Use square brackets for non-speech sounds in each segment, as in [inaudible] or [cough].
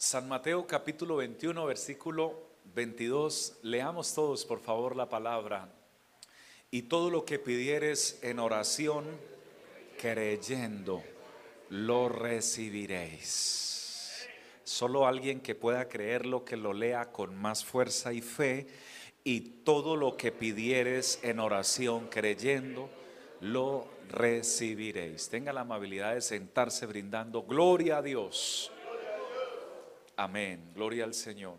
San Mateo capítulo 21, versículo 22. Leamos todos, por favor, la palabra. Y todo lo que pidieres en oración, creyendo, lo recibiréis. Solo alguien que pueda creerlo, que lo lea con más fuerza y fe. Y todo lo que pidieres en oración, creyendo, lo recibiréis. Tenga la amabilidad de sentarse brindando gloria a Dios. Amén. Gloria al Señor.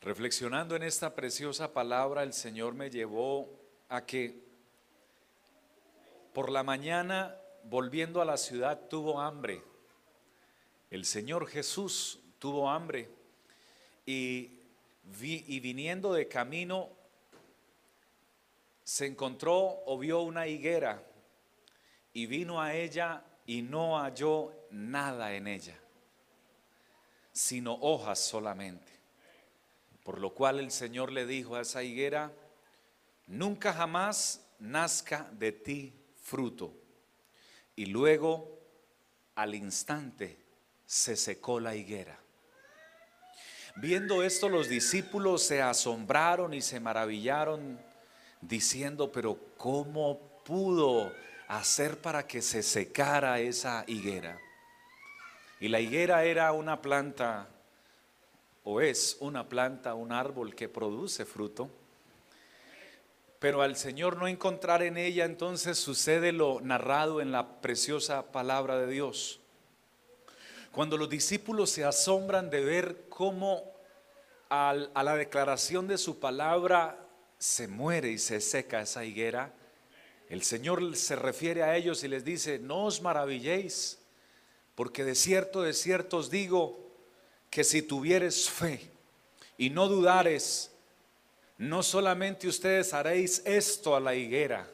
Reflexionando en esta preciosa palabra, el Señor me llevó a que por la mañana, volviendo a la ciudad, tuvo hambre. El Señor Jesús tuvo hambre y, y viniendo de camino, se encontró o vio una higuera y vino a ella y no halló nada en ella sino hojas solamente. Por lo cual el Señor le dijo a esa higuera, nunca jamás nazca de ti fruto. Y luego, al instante, se secó la higuera. Viendo esto, los discípulos se asombraron y se maravillaron, diciendo, pero ¿cómo pudo hacer para que se secara esa higuera? Y la higuera era una planta, o es una planta, un árbol que produce fruto. Pero al Señor no encontrar en ella, entonces sucede lo narrado en la preciosa palabra de Dios. Cuando los discípulos se asombran de ver cómo a la declaración de su palabra se muere y se seca esa higuera, el Señor se refiere a ellos y les dice, no os maravilléis porque de cierto, de cierto os digo que si tuvieres fe y no dudares, no solamente ustedes haréis esto a la higuera,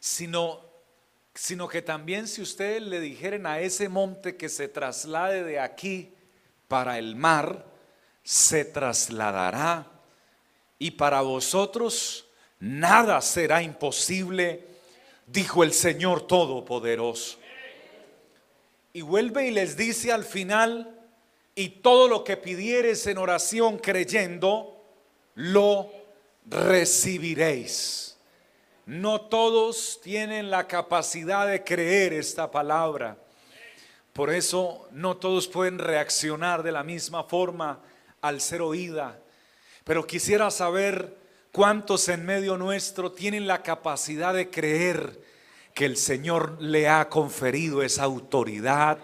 sino, sino que también si ustedes le dijeren a ese monte que se traslade de aquí para el mar, se trasladará. Y para vosotros nada será imposible, dijo el Señor Todopoderoso. Y vuelve y les dice al final, y todo lo que pidieres en oración creyendo, lo recibiréis. No todos tienen la capacidad de creer esta palabra. Por eso no todos pueden reaccionar de la misma forma al ser oída. Pero quisiera saber cuántos en medio nuestro tienen la capacidad de creer que el Señor le ha conferido esa autoridad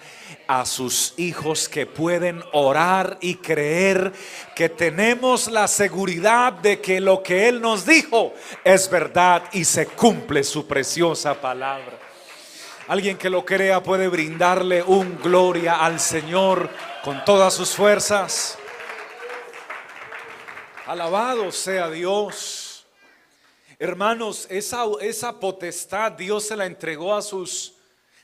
a sus hijos que pueden orar y creer que tenemos la seguridad de que lo que Él nos dijo es verdad y se cumple su preciosa palabra. Alguien que lo crea puede brindarle un gloria al Señor con todas sus fuerzas. Alabado sea Dios. Hermanos, esa, potestad Dios se la entregó a sus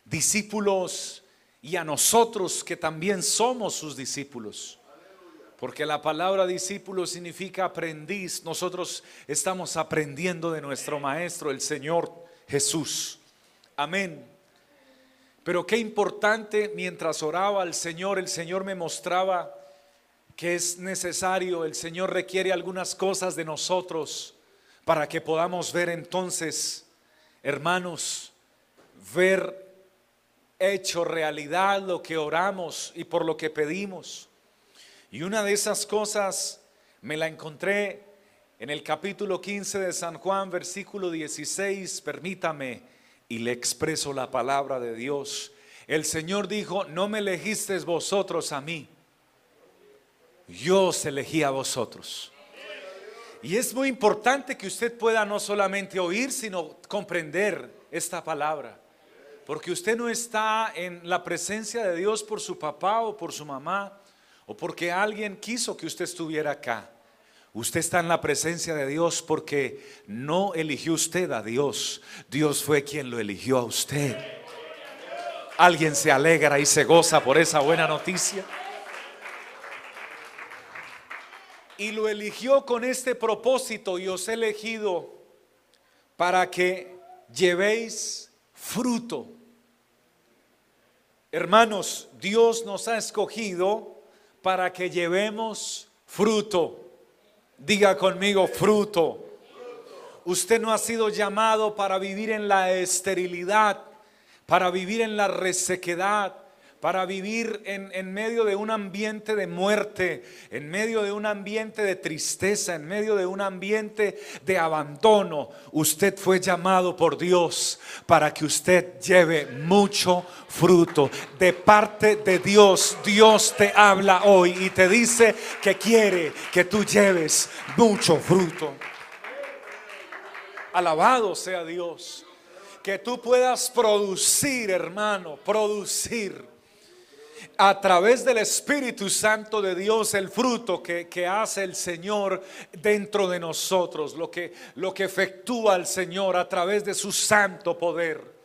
discípulos y a nosotros que también somos sus discípulos. Porque la palabra discípulo significa aprendiz. Nosotros estamos aprendiendo de nuestro Maestro, el Señor Jesús. Amén. Pero qué importante, mientras oraba al Señor, el Señor me mostraba que es necesario, el Señor requiere algunas cosas de nosotros para que podamos ver entonces, hermanos, ver hecho realidad lo que oramos y por lo que pedimos. Y una de esas cosas me la encontré en el capítulo 15 de San Juan, versículo 16, permítame, y le expreso la palabra de Dios. El Señor dijo, no me elegisteis vosotros a mí, yo os elegí a vosotros. Y es muy importante que usted pueda no solamente oír, sino comprender esta palabra. Porque usted no está en la presencia de Dios por su papá o por su mamá o porque alguien quiso que usted estuviera acá. Usted está en la presencia de Dios porque no eligió usted a Dios. Dios fue quien lo eligió a usted. Alguien se alegra y se goza por esa buena noticia. Y lo eligió con este propósito y os he elegido para que llevéis fruto Hermanos, Dios nos ha escogido para que llevemos fruto. Diga conmigo, fruto. Usted no ha sido llamado para vivir en la esterilidad, para vivir en la resequedad, para vivir en, medio de un ambiente de muerte, en medio de un ambiente de tristeza, en medio de un ambiente de abandono. Usted fue llamado por Dios para que usted lleve mucho fruto. De parte de Dios, Dios te habla hoy y te dice que quiere que tú lleves mucho fruto. Alabado sea Dios. Que tú puedas producir, hermano, producir a través del Espíritu Santo de Dios el fruto que, que, hace el Señor dentro de nosotros, lo que, lo que efectúa el Señor a través de su santo poder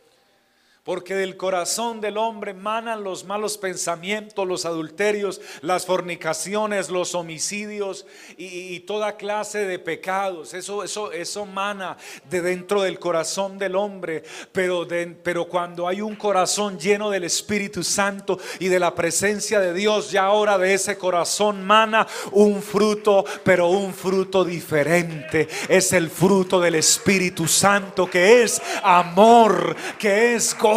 porque del corazón del hombre manan los malos pensamientos, los adulterios, las fornicaciones, los homicidios y, toda clase de pecados. Eso, eso, eso mana de dentro del corazón del hombre. Pero, pero cuando hay un corazón lleno del Espíritu Santo y de la presencia de Dios, ya ahora de ese corazón mana un fruto, pero un fruto diferente. Es el fruto del Espíritu Santo que es amor, que es gozo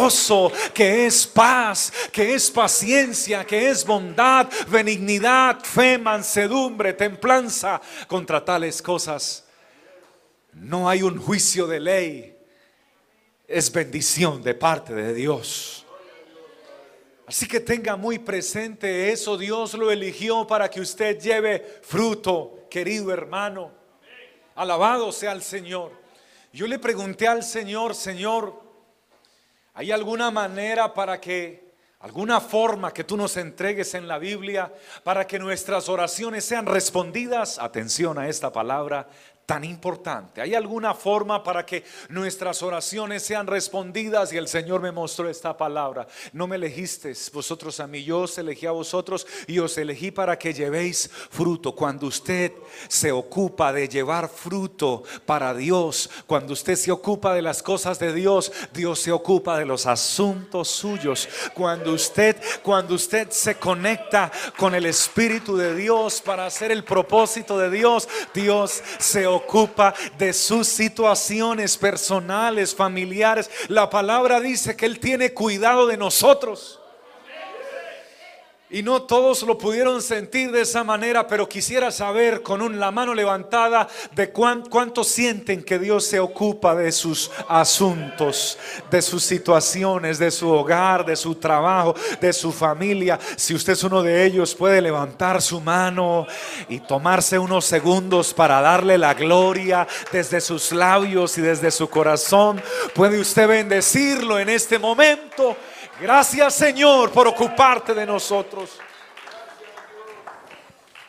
que es paz, que es paciencia, que es bondad, benignidad, fe, mansedumbre, templanza. Contra tales cosas no hay un juicio de ley. Es bendición de parte de Dios. Así que tenga muy presente eso. Dios lo eligió para que usted lleve fruto, querido hermano. Alabado sea el Señor. Yo le pregunté al Señor, Señor, ¿Hay alguna manera para que, alguna forma que tú nos entregues en la Biblia para que nuestras oraciones sean respondidas? Atención a esta palabra, tan importante? ¿Hay alguna forma para que nuestras oraciones sean respondidas? Y el Señor me mostró esta palabra. No me elegisteis vosotros a mí, yo os elegí a vosotros y os elegí para que llevéis fruto. Cuando usted se ocupa de llevar fruto para Dios, cuando usted se ocupa de las cosas de Dios, Dios se ocupa de los asuntos suyos. Cuando usted, cuando usted se conecta con el Espíritu de Dios para hacer el propósito de Dios, Dios se ocupa ocupa de sus situaciones personales, familiares. La palabra dice que Él tiene cuidado de nosotros. Y no todos lo pudieron sentir de esa manera, pero quisiera saber con un, la mano levantada de cuánto sienten que Dios se ocupa de sus asuntos, de sus situaciones, de su hogar, de su trabajo, de su familia. Si usted es uno de ellos, puede levantar su mano y tomarse unos segundos para darle la gloria desde sus labios y desde su corazón. Puede usted bendecirlo en este momento. Gracias Señor por ocuparte de nosotros.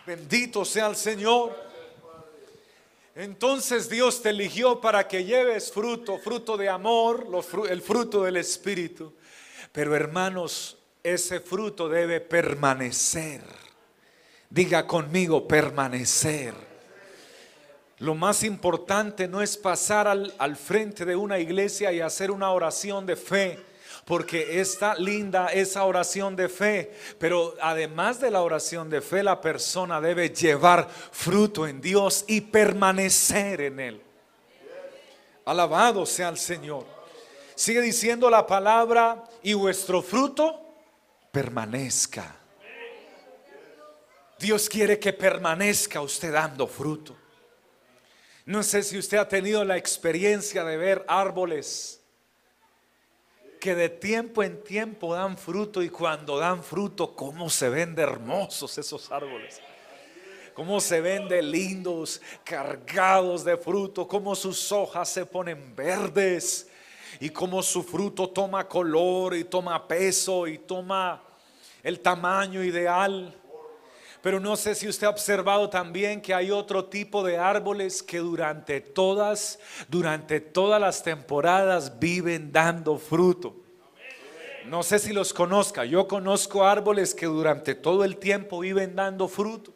Bendito sea el Señor. Entonces Dios te eligió para que lleves fruto, fruto de amor, el fruto del Espíritu. Pero hermanos, ese fruto debe permanecer. Diga conmigo, permanecer. Lo más importante no es pasar al, al frente de una iglesia y hacer una oración de fe porque está linda esa oración de fe, pero además de la oración de fe, la persona debe llevar fruto en Dios y permanecer en Él. Alabado sea el Señor. Sigue diciendo la palabra y vuestro fruto permanezca. Dios quiere que permanezca usted dando fruto. No sé si usted ha tenido la experiencia de ver árboles que de tiempo en tiempo dan fruto y cuando dan fruto, cómo se ven de hermosos esos árboles. Cómo se ven de lindos, cargados de fruto, cómo sus hojas se ponen verdes y cómo su fruto toma color y toma peso y toma el tamaño ideal. Pero no sé si usted ha observado también que hay otro tipo de árboles que durante todas, durante todas las temporadas viven dando fruto. No sé si los conozca. Yo conozco árboles que durante todo el tiempo viven dando fruto.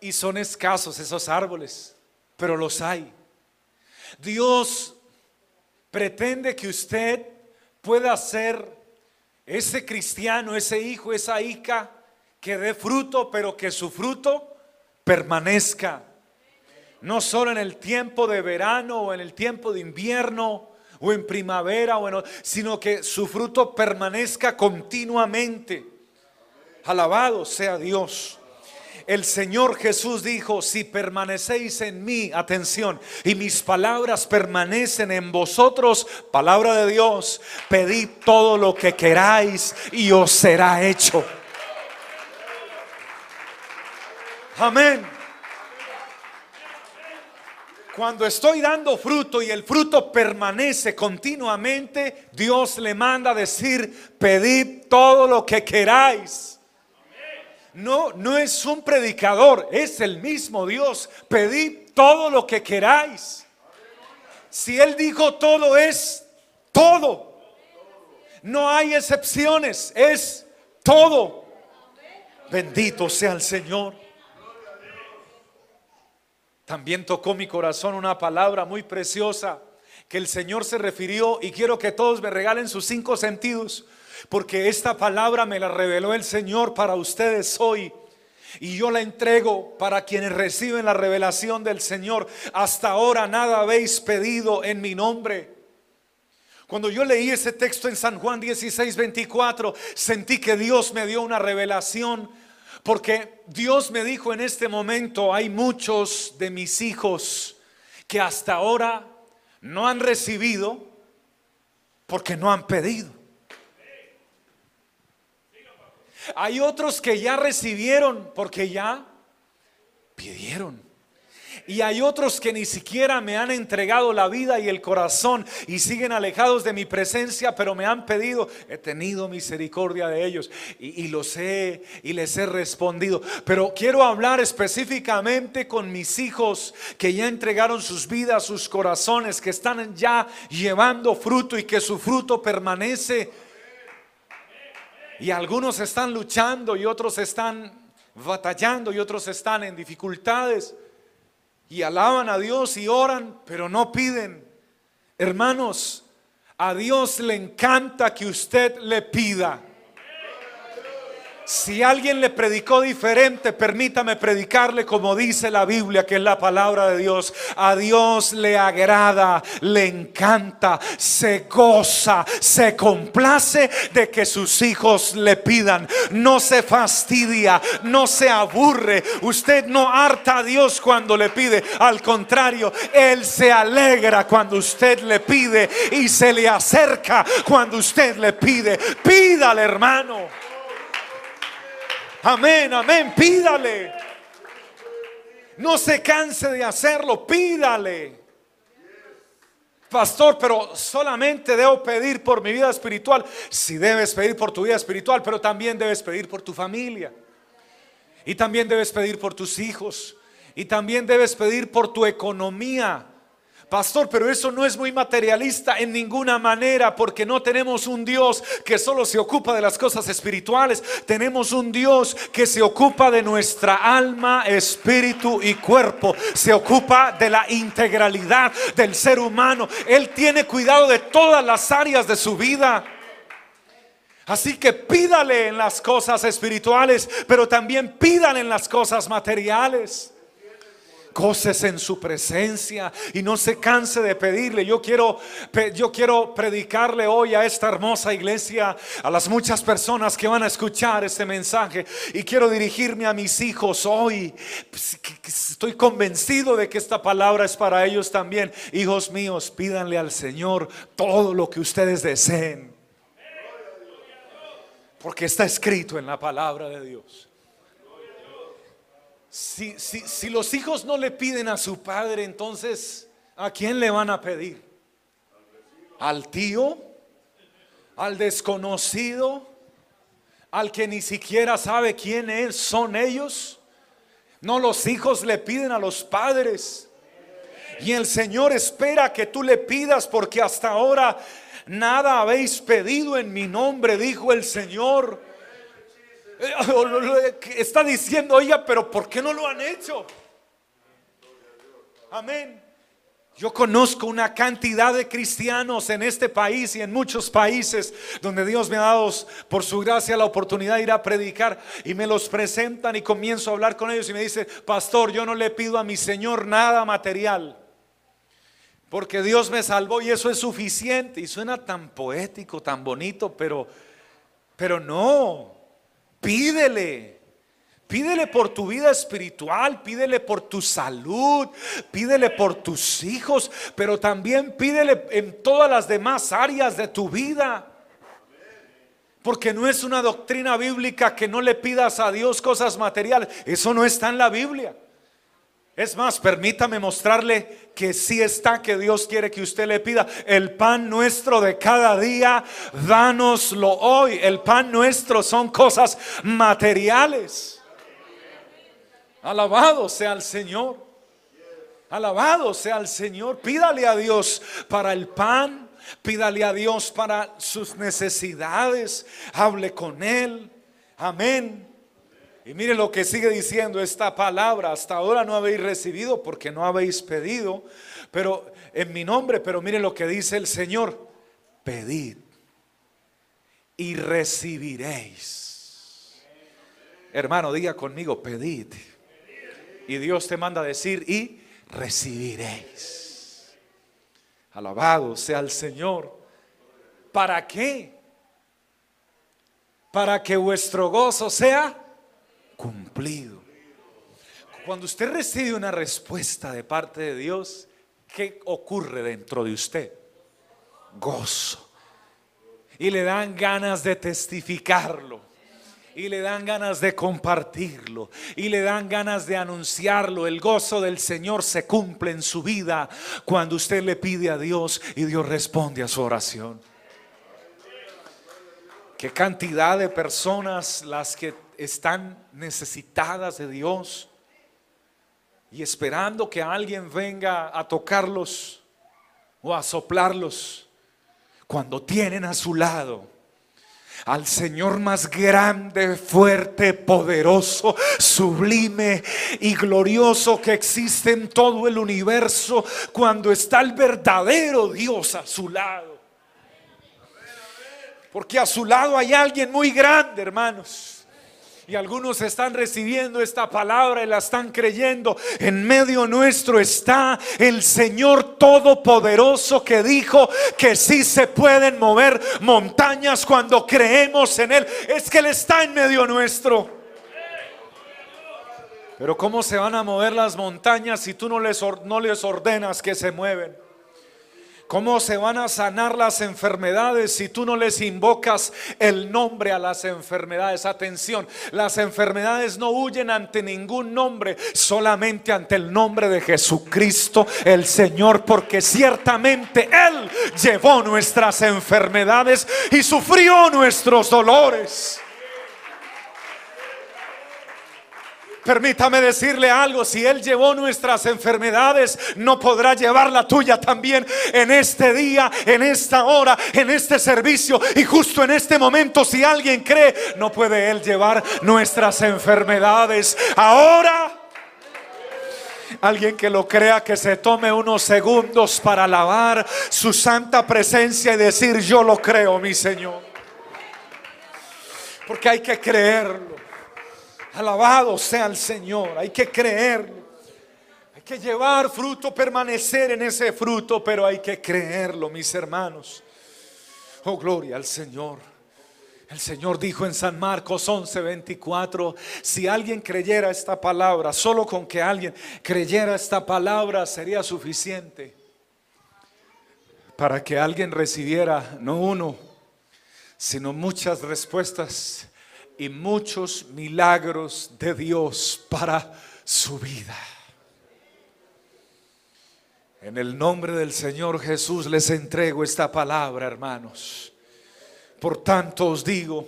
Y son escasos esos árboles, pero los hay. Dios pretende que usted pueda ser ese cristiano, ese hijo, esa hija que dé fruto, pero que su fruto permanezca. No solo en el tiempo de verano o en el tiempo de invierno o en primavera, o sino que su fruto permanezca continuamente. Alabado sea Dios. El Señor Jesús dijo, si permanecéis en mí, atención, y mis palabras permanecen en vosotros, palabra de Dios, pedid todo lo que queráis y os será hecho. Amén. Cuando estoy dando fruto y el fruto permanece continuamente, Dios le manda decir, pedid todo lo que queráis. No, no es un predicador, es el mismo Dios. Pedid todo lo que queráis. Si Él dijo todo es todo. No hay excepciones, es todo. Bendito sea el Señor. También tocó mi corazón una palabra muy preciosa que el Señor se refirió y quiero que todos me regalen sus cinco sentidos porque esta palabra me la reveló el Señor para ustedes hoy. Y yo la entrego para quienes reciben la revelación del Señor. Hasta ahora nada habéis pedido en mi nombre. Cuando yo leí ese texto en San Juan 16, 24, sentí que Dios me dio una revelación. Porque Dios me dijo en este momento, hay muchos de mis hijos que hasta ahora no han recibido porque no han pedido. Hay otros que ya recibieron porque ya pidieron. Y hay otros que ni siquiera me han entregado la vida y el corazón y siguen alejados de mi presencia, pero me han pedido, he tenido misericordia de ellos y, los he y les he respondido. Pero quiero hablar específicamente con mis hijos que ya entregaron sus vidas, sus corazones, que están ya llevando fruto y que su fruto permanece y algunos están luchando y otros están batallando y otros están en dificultades. Y alaban a Dios y oran, pero no piden. Hermanos, a Dios le encanta que usted le pida. Si alguien le predicó diferente, permítame predicarle como dice la Biblia, que es la palabra de Dios. A Dios le agrada, le encanta, se goza, se complace de que sus hijos le pidan. No se fastidia, no se aburre. Usted no harta a Dios cuando le pide. Al contrario, Él se alegra cuando usted le pide y se le acerca cuando usted le pide. Pídale, hermano. Amén, amén, pídale. No se canse de hacerlo, pídale. Pastor, pero solamente debo pedir por mi vida espiritual. Si debes pedir por tu vida espiritual, pero también debes pedir por tu familia. Y también debes pedir por tus hijos. Y también debes pedir por tu economía. Pastor, pero eso no es muy materialista en ninguna manera porque no tenemos un Dios que solo se ocupa de las cosas espirituales. Tenemos un Dios que se ocupa de nuestra alma, espíritu y cuerpo. Se ocupa de la integralidad del ser humano. Él tiene cuidado de todas las áreas de su vida. Así que pídale en las cosas espirituales, pero también pídale en las cosas materiales goces en su presencia y no se canse de pedirle. Yo quiero, yo quiero predicarle hoy a esta hermosa iglesia, a las muchas personas que van a escuchar este mensaje y quiero dirigirme a mis hijos hoy. Pues, estoy convencido de que esta palabra es para ellos también. Hijos míos, pídanle al Señor todo lo que ustedes deseen. Porque está escrito en la palabra de Dios. Si, si, los hijos no le piden a su padre, entonces, ¿a quién le van a pedir? ¿Al tío? ¿Al desconocido? ¿Al que ni siquiera sabe quién son ellos? No, los hijos le piden a los padres. Y el Señor espera que tú le pidas porque hasta ahora nada habéis pedido en mi nombre, dijo el Señor. Eh, está diciendo, oiga, pero ¿por qué no lo han hecho? Amén. Yo conozco una cantidad de cristianos en este país y en muchos países donde Dios me ha dado por su gracia la oportunidad de ir a predicar y me los presentan y comienzo a hablar con ellos y me dice, pastor, yo no le pido a mi Señor nada material porque Dios me salvó y eso es suficiente y suena tan poético, tan bonito, pero, pero no, pídele. Pídele por tu vida espiritual, pídele por tu salud, pídele por tus hijos, pero también pídele en todas las demás áreas de tu vida. Porque no es una doctrina bíblica que no le pidas a Dios cosas materiales. Eso no está en la Biblia. Es más, permítame mostrarle que sí está, que Dios quiere que usted le pida el pan nuestro de cada día, dánoslo hoy. El pan nuestro son cosas materiales. Alabado sea el Señor. Alabado sea el Señor. Pídale a Dios para el pan. Pídale a Dios para sus necesidades. Hable con Él. Amén. Y mire lo que sigue diciendo esta palabra. Hasta ahora no habéis recibido porque no habéis pedido. Pero en mi nombre, pero mire lo que dice el Señor. Pedid y recibiréis. Hermano, diga conmigo, pedid. Y Dios te manda a decir y recibiréis. Alabado sea el Señor. ¿Para qué? Para que vuestro gozo sea cumplido. Cuando usted recibe una respuesta de parte de Dios, ¿qué ocurre dentro de usted? Gozo. Y le dan ganas de testificarlo. Y le dan ganas de compartirlo. Y le dan ganas de anunciarlo. El gozo del Señor se cumple en su vida cuando usted le pide a Dios y Dios responde a su oración. Qué cantidad de personas las que están necesitadas de Dios y esperando que alguien venga a tocarlos o a soplarlos cuando tienen a su lado al Señor más grande, fuerte, poderoso, sublime y glorioso que existe en todo el universo, cuando está el verdadero Dios a su lado. Porque a su lado hay alguien muy grande, hermanos y algunos están recibiendo esta palabra y la están creyendo. En medio nuestro está el Señor Todopoderoso que dijo que sí se pueden mover montañas cuando creemos en Él. Es que Él está en medio nuestro. Pero ¿cómo se van a mover las montañas si tú no les, no les ordenas que se mueven? ¿Cómo se van a sanar las enfermedades si tú no les invocas el nombre a las enfermedades? Atención, las enfermedades no huyen ante ningún nombre, solamente ante el nombre de Jesucristo el Señor, porque ciertamente Él llevó nuestras enfermedades y sufrió nuestros dolores. Permítame decirle algo, si Él llevó nuestras enfermedades, no podrá llevar la tuya también en este día, en esta hora, en este servicio. Y justo en este momento, si alguien cree, no puede Él llevar nuestras enfermedades. Ahora... Alguien que lo crea que se tome unos segundos para alabar su santa presencia y decir yo lo creo, mi Señor. Porque hay que creerlo. Alabado sea el Señor. Hay que creerlo. Hay que llevar fruto, permanecer en ese fruto, pero hay que creerlo, mis hermanos. Oh, gloria al Señor. El Señor dijo en San Marcos 11:24, si alguien creyera esta palabra, solo con que alguien creyera esta palabra sería suficiente para que alguien recibiera no uno, sino muchas respuestas y muchos milagros de Dios para su vida. En el nombre del Señor Jesús les entrego esta palabra, hermanos. Por tanto os digo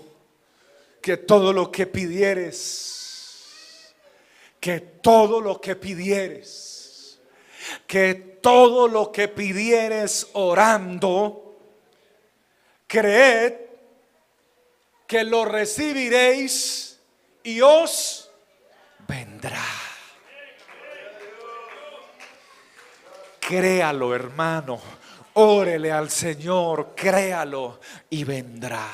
que todo lo que pidieres, que todo lo que pidieres, que todo lo que pidieres orando, creed que lo recibiréis y os vendrá. Créalo, hermano. Órele al Señor, créalo y vendrá.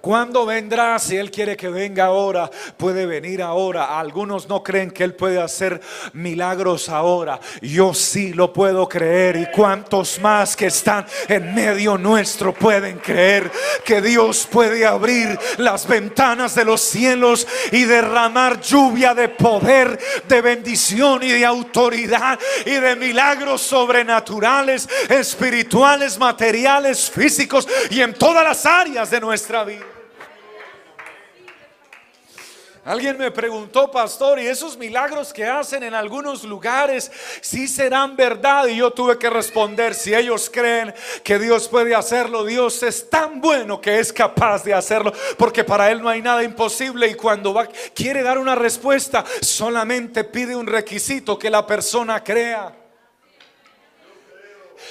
¿Cuándo vendrá? Si Él quiere que venga ahora, puede venir ahora. Algunos no creen que Él puede hacer milagros ahora. Yo sí lo puedo creer. Y cuantos más que están en medio nuestro pueden creer que Dios puede abrir las ventanas de los cielos y derramar lluvia de poder, de bendición y de autoridad y de milagros sobrenaturales, espirituales, materiales, físicos y en todas las áreas de nuestra vida. Alguien me preguntó, pastor, y esos milagros que hacen en algunos lugares, si serán verdad. Y yo tuve que responder, si ellos creen que Dios puede hacerlo, Dios es tan bueno que es capaz de hacerlo, porque para Él no hay nada imposible. Y cuando va, quiere dar una respuesta, solamente pide un requisito que la persona crea.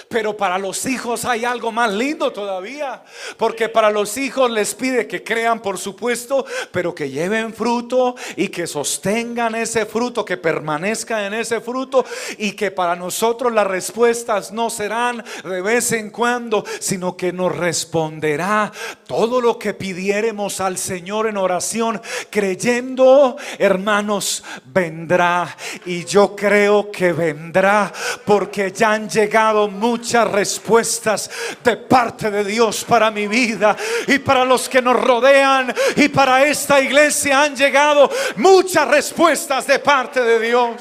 Pero para los hijos hay algo más lindo todavía. Porque para los hijos les pide que crean, por supuesto, pero que lleven fruto y que sostengan ese fruto, que permanezcan en ese fruto. Y que para nosotros las respuestas no serán de vez en cuando, sino que nos responderá todo lo que pidiéremos al Señor en oración, creyendo, hermanos, vendrá. Y yo creo que vendrá porque ya han llegado muchos muchas respuestas de parte de Dios para mi vida y para los que nos rodean y para esta iglesia han llegado muchas respuestas de parte de Dios.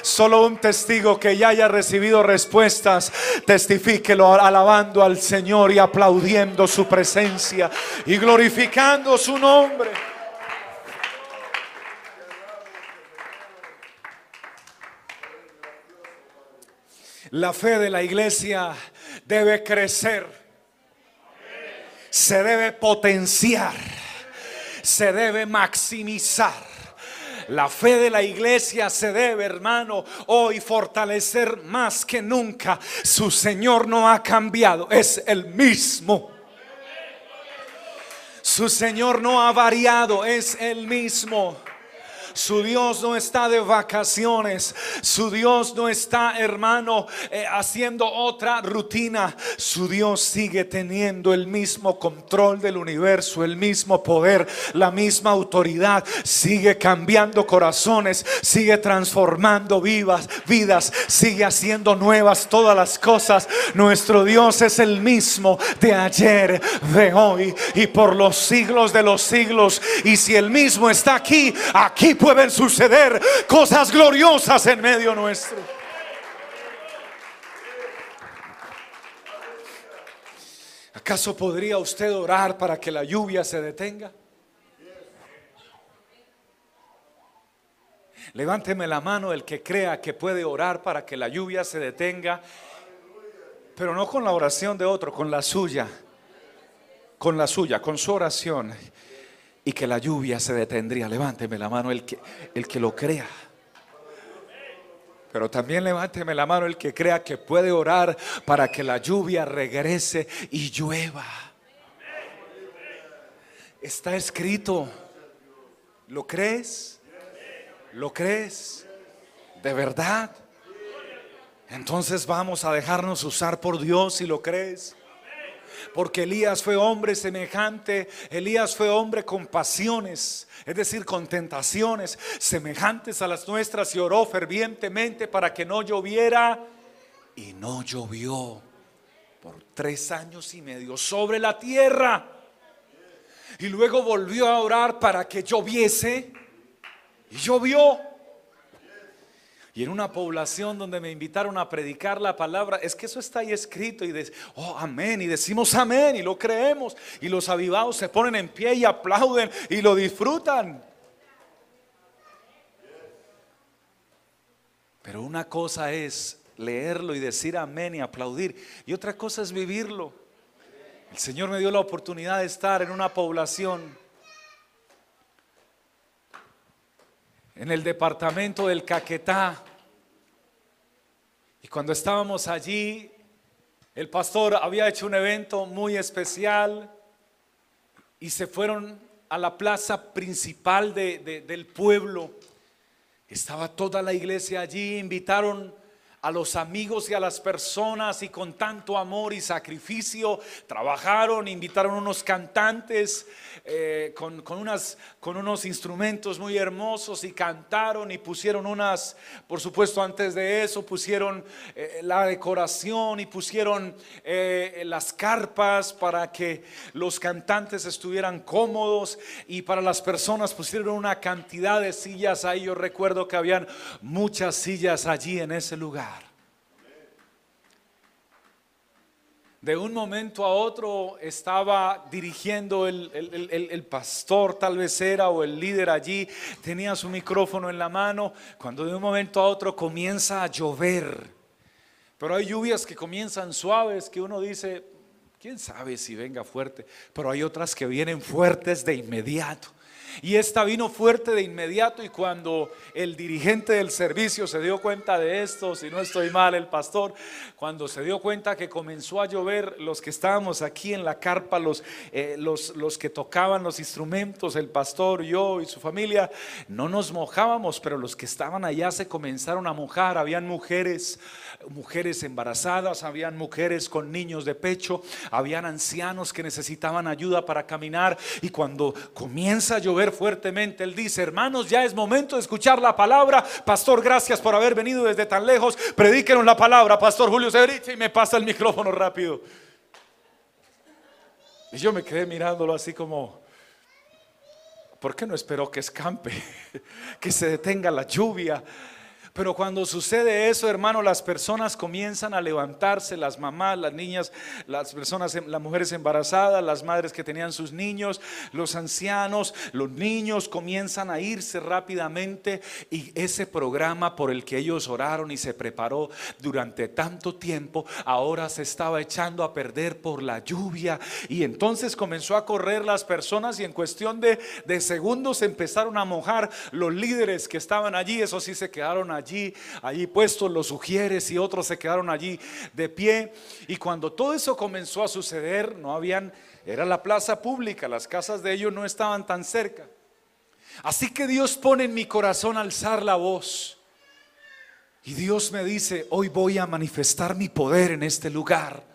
Solo un testigo que ya haya recibido respuestas, testifíquelo alabando al Señor y aplaudiendo su presencia y glorificando su nombre. La fe de la iglesia debe crecer, se debe potenciar, se debe maximizar. La fe de la iglesia se debe, hermano, hoy fortalecer más que nunca. Su Señor no ha cambiado, es el mismo. Su Señor no ha variado, es el mismo. Su Dios no está de vacaciones. Su Dios no está, hermano, eh, haciendo otra rutina. Su Dios sigue teniendo el mismo control del universo, el mismo poder, la misma autoridad. Sigue cambiando corazones, sigue transformando vivas, vidas, sigue haciendo nuevas todas las cosas. Nuestro Dios es el mismo de ayer, de hoy y por los siglos de los siglos. Y si el mismo está aquí, aquí puede pueden suceder cosas gloriosas en medio nuestro. ¿Acaso podría usted orar para que la lluvia se detenga? Levánteme la mano el que crea que puede orar para que la lluvia se detenga, pero no con la oración de otro, con la suya, con la suya, con su oración y que la lluvia se detendría. Levánteme la mano el que, el que lo crea. Pero también levánteme la mano el que crea que puede orar para que la lluvia regrese y llueva. Está escrito. ¿Lo crees? ¿Lo crees? ¿De verdad? Entonces vamos a dejarnos usar por Dios si lo crees porque Elías fue hombre semejante, Elías fue hombre con pasiones, es decir, con tentaciones semejantes a las nuestras y oró fervientemente para que no lloviera y no llovió por tres años y medio sobre la tierra. Y luego volvió a orar para que lloviese y llovió. Y en una población donde me invitaron a predicar la palabra, es que eso está ahí escrito y de, oh, amén, y decimos amén y lo creemos. Y los avivados se ponen en pie y aplauden y lo disfrutan. Pero una cosa es leerlo y decir amén y aplaudir, y otra cosa es vivirlo. El Señor me dio la oportunidad de estar en una población en el departamento del Caquetá. Cuando estábamos allí, el pastor había hecho un evento muy especial y se fueron a la plaza principal del pueblo, Estaba toda la iglesia allí, invitaron a los amigos y a las personas y con tanto amor y sacrificio trabajaron, invitaron unos cantantes eh, con, unos instrumentos muy hermosos y cantaron y pusieron unas, por supuesto antes de eso pusieron eh, la decoración y pusieron eh, las carpas para que los cantantes estuvieran cómodos y para las personas pusieron una cantidad de sillas ahí. Yo recuerdo que habían muchas sillas allí en ese lugar. De un momento a otro estaba dirigiendo el, pastor, tal vez era, o el líder allí, tenía su micrófono en la mano, cuando de un momento a otro comienza a llover. Pero hay lluvias que comienzan suaves, que uno dice, quién sabe si venga fuerte, pero hay otras que vienen fuertes de inmediato. Y esta vino fuerte de inmediato y cuando el dirigente del servicio se dio cuenta de esto, si no estoy mal, el pastor, cuando se dio cuenta que comenzó a llover, los que estábamos aquí en la carpa, los, eh, los, los que tocaban los instrumentos, el pastor, yo y su familia, no nos mojábamos, pero los que estaban allá se comenzaron a mojar, habían mujeres mujeres embarazadas, habían mujeres con niños de pecho, habían ancianos que necesitaban ayuda para caminar y cuando comienza a llover fuertemente, él dice, hermanos, ya es momento de escuchar la palabra. Pastor, gracias por haber venido desde tan lejos. Predíquenos la palabra, Pastor Julio Severich, y me pasa el micrófono rápido. Y yo me quedé mirándolo así como, ¿por qué no esperó que escampe? [laughs] que se detenga la lluvia. Pero cuando sucede eso, hermano, las personas comienzan a levantarse, las mamás, las niñas, las personas, las mujeres embarazadas, las madres que tenían sus niños, los ancianos, los niños comienzan a irse rápidamente y ese programa por el que ellos oraron y se preparó durante tanto tiempo, ahora se estaba echando a perder por la lluvia. Y entonces comenzó a correr las personas y en cuestión de, de segundos empezaron a mojar los líderes que estaban allí, eso sí se quedaron allí allí, allí puestos los sugieres y otros se quedaron allí de pie. Y cuando todo eso comenzó a suceder, no habían, era la plaza pública, las casas de ellos no estaban tan cerca. Así que Dios pone en mi corazón alzar la voz. Y Dios me dice, hoy voy a manifestar mi poder en este lugar.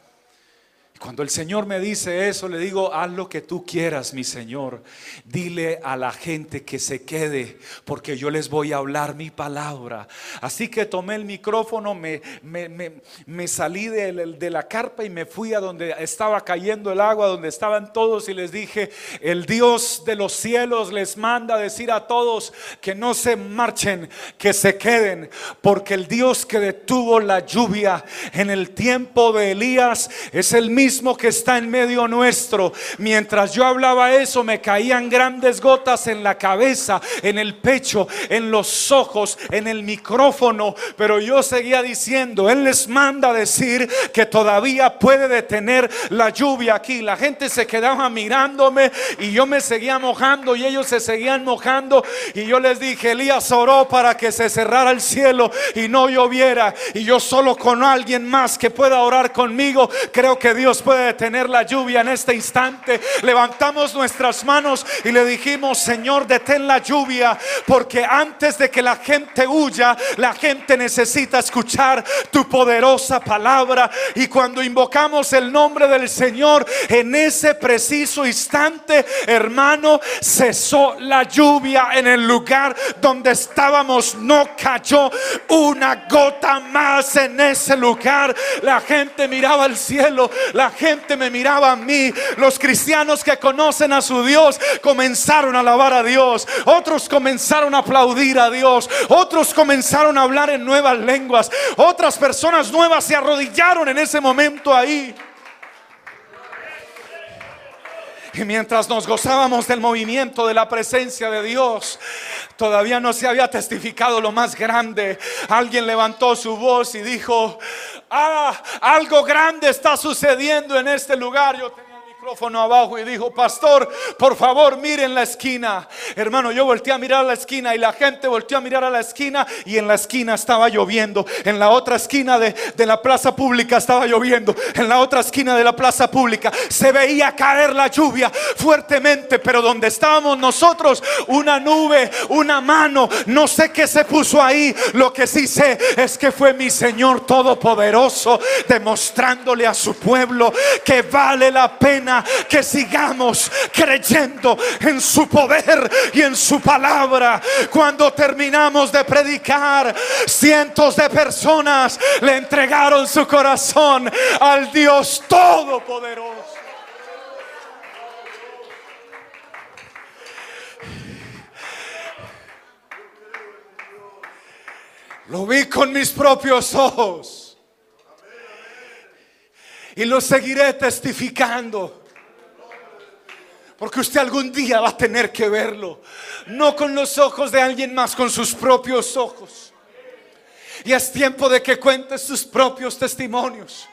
Cuando el Señor me dice eso, le digo, haz lo que tú quieras, mi Señor. Dile a la gente que se quede, porque yo les voy a hablar mi palabra. Así que tomé el micrófono, me, me, salí de, de la carpa y me fui a donde estaba cayendo el agua, donde estaban todos y les dije, el Dios de los cielos les manda decir a todos que no se marchen, que se queden, porque el Dios que detuvo la lluvia en el tiempo de Elías es el mismo que está en medio nuestro. Mientras yo hablaba eso, me caían grandes gotas en la cabeza, en el pecho, en los ojos, en el micrófono. Pero yo seguía diciendo, Él les manda decir que todavía puede detener la lluvia aquí. La gente se quedaba mirándome y yo me seguía mojando y ellos se seguían mojando. Y yo les dije, Elías oró para que se cerrara el cielo y no lloviera. Y yo solo con alguien más que pueda orar conmigo, creo que Dios puede detener la lluvia en este instante. Levantamos nuestras manos y le dijimos, Señor, detén la lluvia, porque antes de que la gente huya, la gente necesita escuchar tu poderosa palabra. Y cuando invocamos el nombre del Señor, en ese preciso instante, hermano, cesó la lluvia en el lugar donde estábamos. No cayó una gota más en ese lugar. La gente miraba al cielo, gente me miraba a mí. Los cristianos que conocen a su Dios comenzaron a alabar a Dios. Otros comenzaron a aplaudir a Dios. Otros comenzaron a hablar en nuevas lenguas. Otras personas nuevas se arrodillaron en ese momento ahí. Y mientras nos gozábamos del movimiento de la presencia de Dios, todavía no se había testificado lo más grande. Alguien levantó su voz y dijo, ah, algo grande está sucediendo en este lugar. Yo tenía micrófono abajo y dijo, pastor, por favor, miren la esquina. Hermano, yo volteé a mirar a la esquina y la gente volteó a mirar a la esquina y en la esquina estaba lloviendo. En la otra esquina de, de la plaza pública estaba lloviendo. En la otra esquina de la plaza pública se veía caer la lluvia fuertemente, pero donde estábamos nosotros, una nube, una mano, no sé qué se puso ahí. Lo que sí sé es que fue mi Señor Todopoderoso demostrándole a su pueblo que vale la pena que sigamos creyendo en su poder y en su palabra. Cuando terminamos de predicar, cientos de personas le entregaron su corazón al Dios Todopoderoso. Lo vi con mis propios ojos. Y lo seguiré testificando. Porque usted algún día va a tener que verlo. No con los ojos de alguien más, con sus propios ojos. Y es tiempo de que cuentes sus propios testimonios.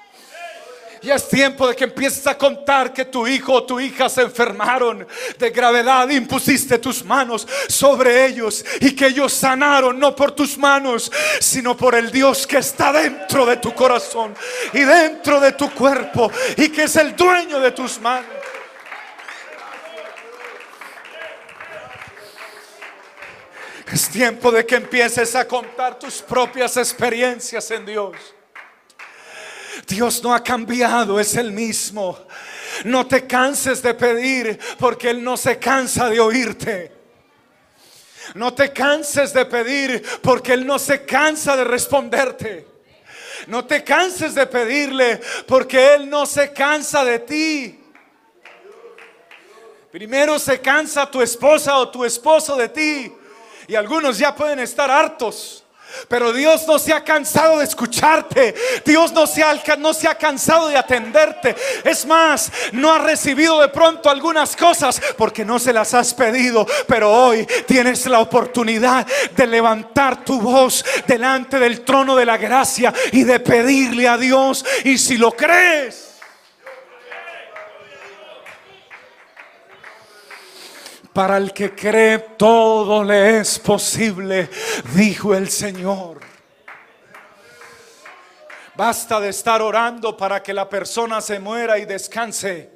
Y es tiempo de que empieces a contar que tu hijo o tu hija se enfermaron de gravedad. Impusiste tus manos sobre ellos y que ellos sanaron no por tus manos, sino por el Dios que está dentro de tu corazón y dentro de tu cuerpo y que es el dueño de tus manos. Es tiempo de que empieces a contar tus propias experiencias en Dios. Dios no ha cambiado, es el mismo. No te canses de pedir porque Él no se cansa de oírte. No te canses de pedir porque Él no se cansa de responderte. No te canses de pedirle porque Él no se cansa de ti. Primero se cansa tu esposa o tu esposo de ti. Y algunos ya pueden estar hartos. Pero Dios no se ha cansado de escucharte. Dios no se, ha, no se ha cansado de atenderte. Es más, no ha recibido de pronto algunas cosas porque no se las has pedido. Pero hoy tienes la oportunidad de levantar tu voz delante del trono de la gracia y de pedirle a Dios. Y si lo crees. Para el que cree todo le es posible, dijo el Señor. Basta de estar orando para que la persona se muera y descanse.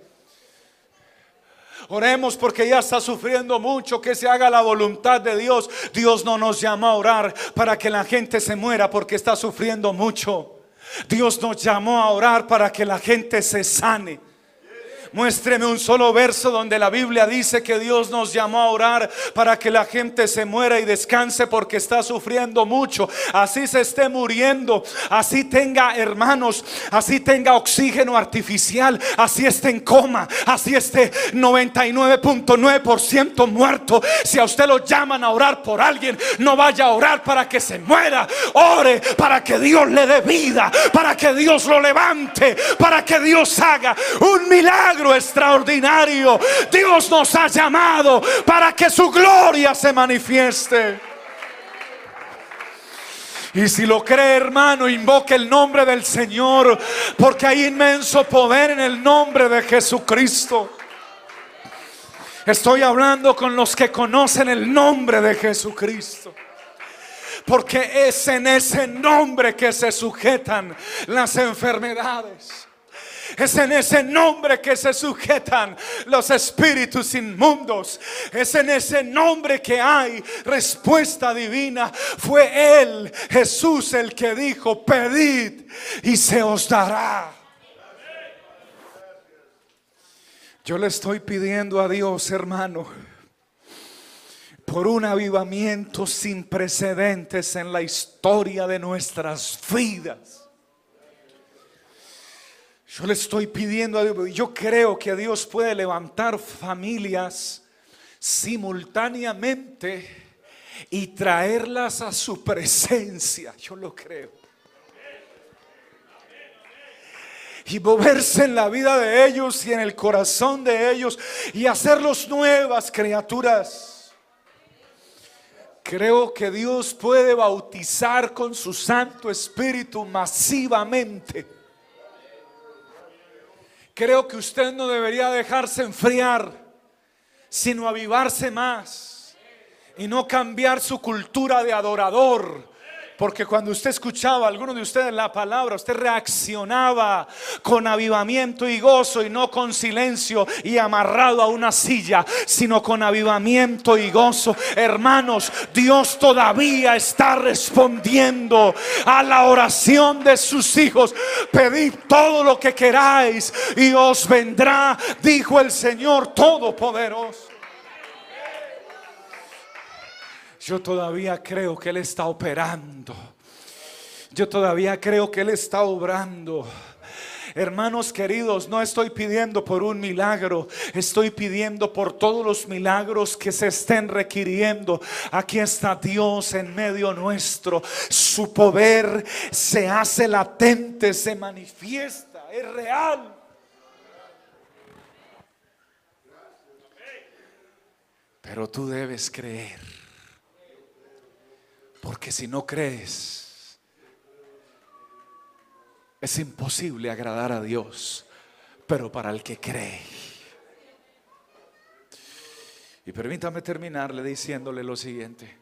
Oremos porque ya está sufriendo mucho, que se haga la voluntad de Dios. Dios no nos llama a orar para que la gente se muera porque está sufriendo mucho. Dios nos llamó a orar para que la gente se sane. Muéstreme un solo verso donde la Biblia dice que Dios nos llamó a orar para que la gente se muera y descanse porque está sufriendo mucho. Así se esté muriendo, así tenga hermanos, así tenga oxígeno artificial, así esté en coma, así esté 99.9% muerto. Si a usted lo llaman a orar por alguien, no vaya a orar para que se muera. Ore para que Dios le dé vida, para que Dios lo levante, para que Dios haga un milagro extraordinario. Dios nos ha llamado para que su gloria se manifieste. Y si lo cree, hermano, invoque el nombre del Señor, porque hay inmenso poder en el nombre de Jesucristo. Estoy hablando con los que conocen el nombre de Jesucristo. Porque es en ese nombre que se sujetan las enfermedades. Es en ese nombre que se sujetan los espíritus inmundos. Es en ese nombre que hay respuesta divina. Fue Él, Jesús, el que dijo, pedid y se os dará. Yo le estoy pidiendo a Dios, hermano, por un avivamiento sin precedentes en la historia de nuestras vidas. Yo le estoy pidiendo a Dios, yo creo que Dios puede levantar familias simultáneamente y traerlas a su presencia. Yo lo creo. Y moverse en la vida de ellos y en el corazón de ellos y hacerlos nuevas criaturas. Creo que Dios puede bautizar con su Santo Espíritu masivamente Creo que usted no debería dejarse enfriar, sino avivarse más y no cambiar su cultura de adorador porque cuando usted escuchaba a alguno de ustedes la palabra, usted reaccionaba con avivamiento y gozo y no con silencio y amarrado a una silla, sino con avivamiento y gozo. Hermanos, Dios todavía está respondiendo a la oración de sus hijos. Pedid todo lo que queráis y os vendrá, dijo el Señor Todopoderoso. Yo todavía creo que Él está operando. Yo todavía creo que Él está obrando. Hermanos queridos, no estoy pidiendo por un milagro, estoy pidiendo por todos los milagros que se estén requiriendo. Aquí está Dios en medio nuestro. Su poder se hace latente, se manifiesta, es real. Pero tú debes creer. Porque si no crees, es imposible agradar a Dios, pero para el que cree. Y permítame terminarle diciéndole lo siguiente.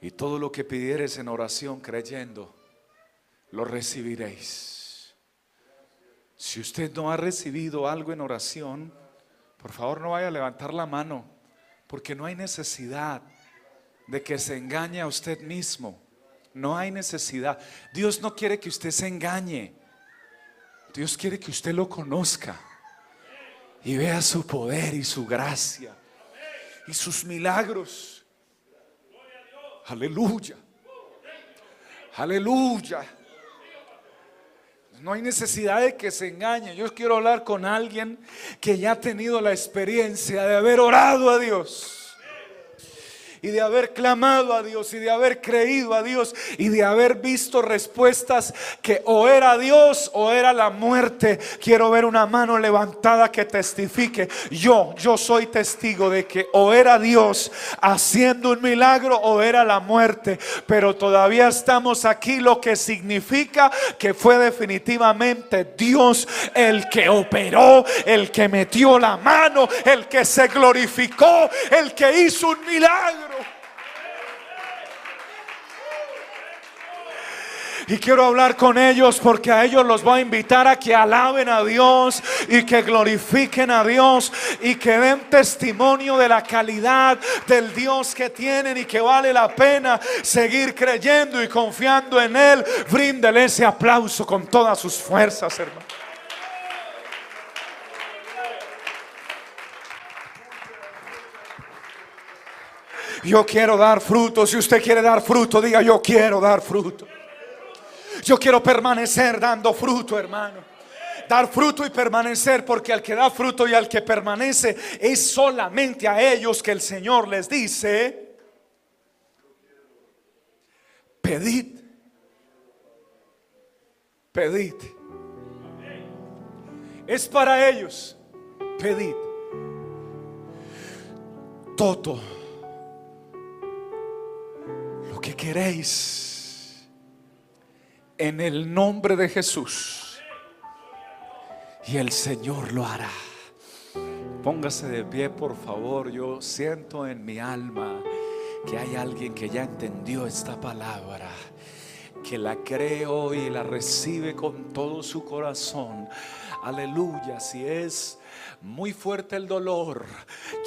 Y todo lo que pidieres en oración creyendo, lo recibiréis. Si usted no ha recibido algo en oración, por favor no vaya a levantar la mano, porque no hay necesidad de que se engañe a usted mismo. No hay necesidad. Dios no quiere que usted se engañe. Dios quiere que usted lo conozca y vea su poder y su gracia y sus milagros. Aleluya. Aleluya. No hay necesidad de que se engañe. Yo quiero hablar con alguien que ya ha tenido la experiencia de haber orado a Dios y de haber clamado a Dios y de haber creído a Dios y de haber visto respuestas que o era Dios o era la muerte. Quiero ver una mano levantada que testifique. Yo, yo soy testigo de que o era Dios haciendo un milagro o era la muerte. Pero todavía estamos aquí, lo que significa que fue definitivamente Dios el que operó, el que metió la mano, el que se glorificó, el que hizo un milagro. Y quiero hablar con ellos porque a ellos los voy a invitar a que alaben a Dios y que glorifiquen a Dios y que den testimonio de la calidad del Dios que tienen y que vale la pena seguir creyendo y confiando en Él. Bríndele ese aplauso con todas sus fuerzas, hermano. Yo quiero dar fruto. Si usted quiere dar fruto, diga yo quiero dar fruto. Yo quiero permanecer dando fruto, hermano. Dar fruto y permanecer, porque al que da fruto y al que permanece es solamente a ellos que el Señor les dice, pedid, pedid. Es para ellos, pedid. Todo lo que queréis en el nombre de Jesús. Y el Señor lo hará. Póngase de pie, por favor. Yo siento en mi alma que hay alguien que ya entendió esta palabra, que la cree hoy y la recibe con todo su corazón. Aleluya. Si es muy fuerte el dolor,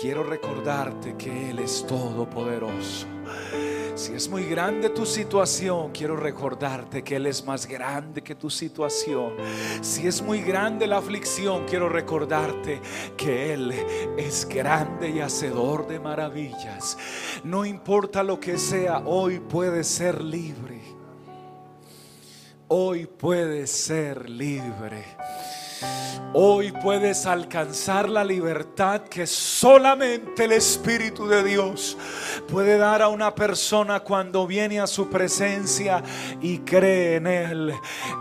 quiero recordarte que Él es todopoderoso. Si es muy grande tu situación, quiero recordarte que Él es más grande que tu situación. Si es muy grande la aflicción, quiero recordarte que Él es grande y hacedor de maravillas. No importa lo que sea, hoy puedes ser libre. Hoy puedes ser libre. Hoy puedes alcanzar la libertad que solamente el Espíritu de Dios puede dar a una persona cuando viene a su presencia y cree en Él.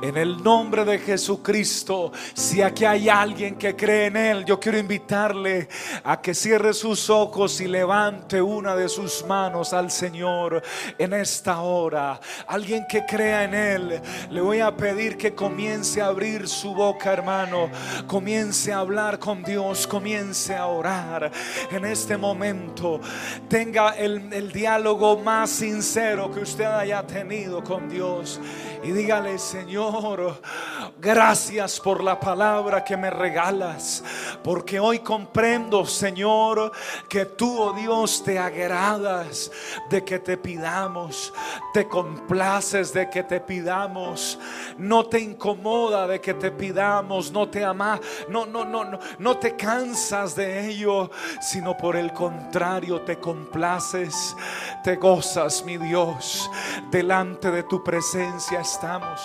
En el nombre de Jesucristo, si aquí hay alguien que cree en Él, yo quiero invitarle a que cierre sus ojos y levante una de sus manos al Señor en esta hora. Alguien que crea en Él, le voy a pedir que comience a abrir su boca, hermano comience a hablar con Dios, comience a orar en este momento. Tenga el, el diálogo más sincero que usted haya tenido con Dios y dígale, Señor, gracias por la palabra que me regalas, porque hoy comprendo, Señor, que tú, oh Dios, te agradas de que te pidamos, te complaces de que te pidamos, no te incomoda de que te pidamos, no te ama, no, no, no, no, no te cansas de ello, sino por el contrario te complaces, te gozas, mi Dios, delante de tu presencia estamos.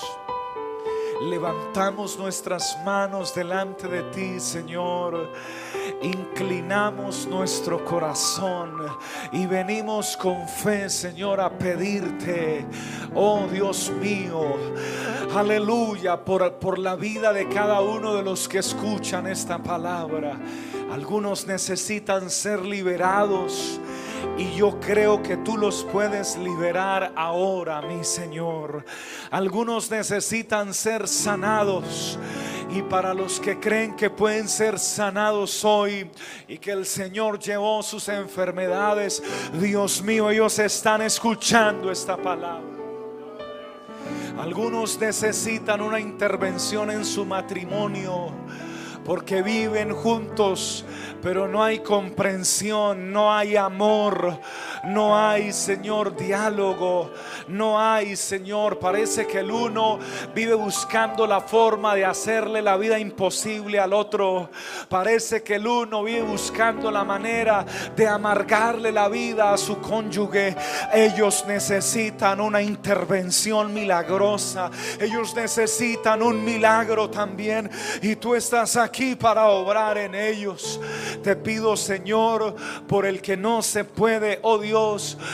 Levantamos nuestras manos delante de ti, Señor. Inclinamos nuestro corazón y venimos con fe, Señor, a pedirte, oh Dios mío, aleluya, por, por la vida de cada uno de los que escuchan esta palabra. Algunos necesitan ser liberados. Y yo creo que tú los puedes liberar ahora, mi Señor. Algunos necesitan ser sanados. Y para los que creen que pueden ser sanados hoy y que el Señor llevó sus enfermedades, Dios mío, ellos están escuchando esta palabra. Algunos necesitan una intervención en su matrimonio porque viven juntos, pero no hay comprensión, no hay amor, no hay, Señor, diálogo, no hay, Señor, parece que el uno vive buscando la forma de hacerle la vida imposible al otro, parece que el uno vive buscando la manera de amargarle la vida a su cónyuge, ellos necesitan una intervención milagrosa, ellos necesitan un milagro también, y tú estás aquí para obrar en ellos. Te pido, Señor, por el que no se puede, oh Dios,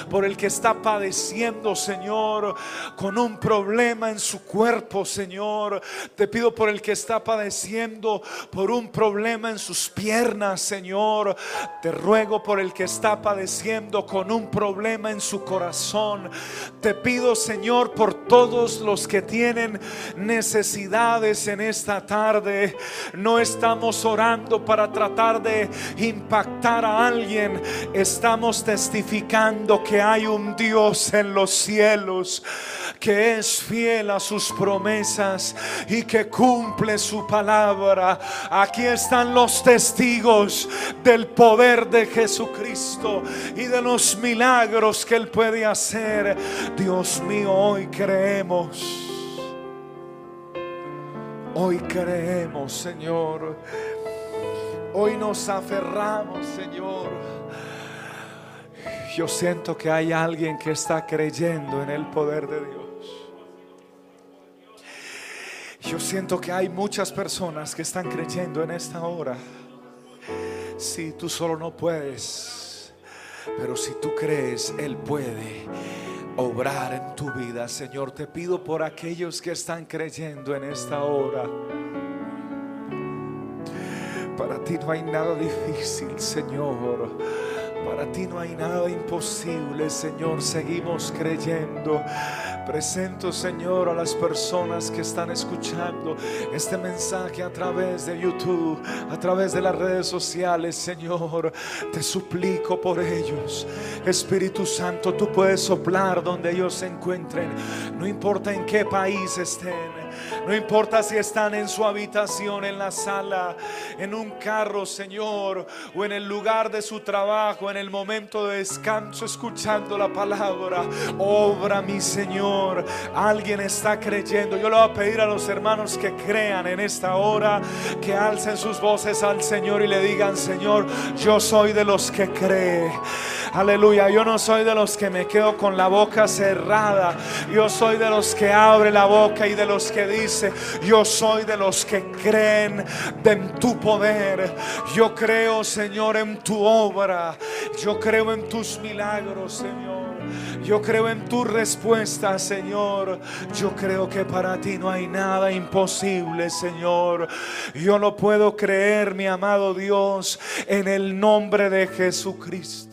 por el que está padeciendo, Señor, con un problema en su cuerpo, Señor. Te pido por el que está padeciendo por un problema en sus piernas, Señor. Te ruego por el que está padeciendo con un problema en su corazón. Te pido, Señor, por todos los que tienen necesidades en esta tarde. No es estamos orando para tratar de impactar a alguien, estamos testificando que hay un Dios en los cielos que es fiel a sus promesas y que cumple su palabra. Aquí están los testigos del poder de Jesucristo y de los milagros que Él puede hacer. Dios mío, hoy creemos. Hoy creemos, Señor. Hoy nos aferramos, Señor. Yo siento que hay alguien que está creyendo en el poder de Dios. Yo siento que hay muchas personas que están creyendo en esta hora. Si tú solo no puedes, pero si tú crees, Él puede obrar en tu vida. Señor, te pido por aquellos que están creyendo en esta hora. Para ti no hay nada difícil, Señor. Para ti no hay nada imposible, Señor. Seguimos creyendo. Presento, Señor, a las personas que están escuchando este mensaje a través de YouTube, a través de las redes sociales, Señor. Te suplico por ellos. Espíritu Santo, tú puedes soplar donde ellos se encuentren. No importa en qué país estén. No importa si están en su habitación, en la sala, en un carro, Señor, o en el lugar de su trabajo, en el momento de descanso, escuchando la palabra. Obra, mi Señor. Alguien está creyendo. Yo le voy a pedir a los hermanos que crean en esta hora, que alcen sus voces al Señor y le digan, Señor, yo soy de los que cree. Aleluya. Yo no soy de los que me quedo con la boca cerrada. Yo soy de los que abre la boca y de los que dice, yo soy de los que creen en tu poder. Yo creo, Señor, en tu obra. Yo creo en tus milagros, Señor. Yo creo en tu respuesta, Señor. Yo creo que para ti no hay nada imposible, Señor. Yo lo puedo creer, mi amado Dios, en el nombre de Jesucristo.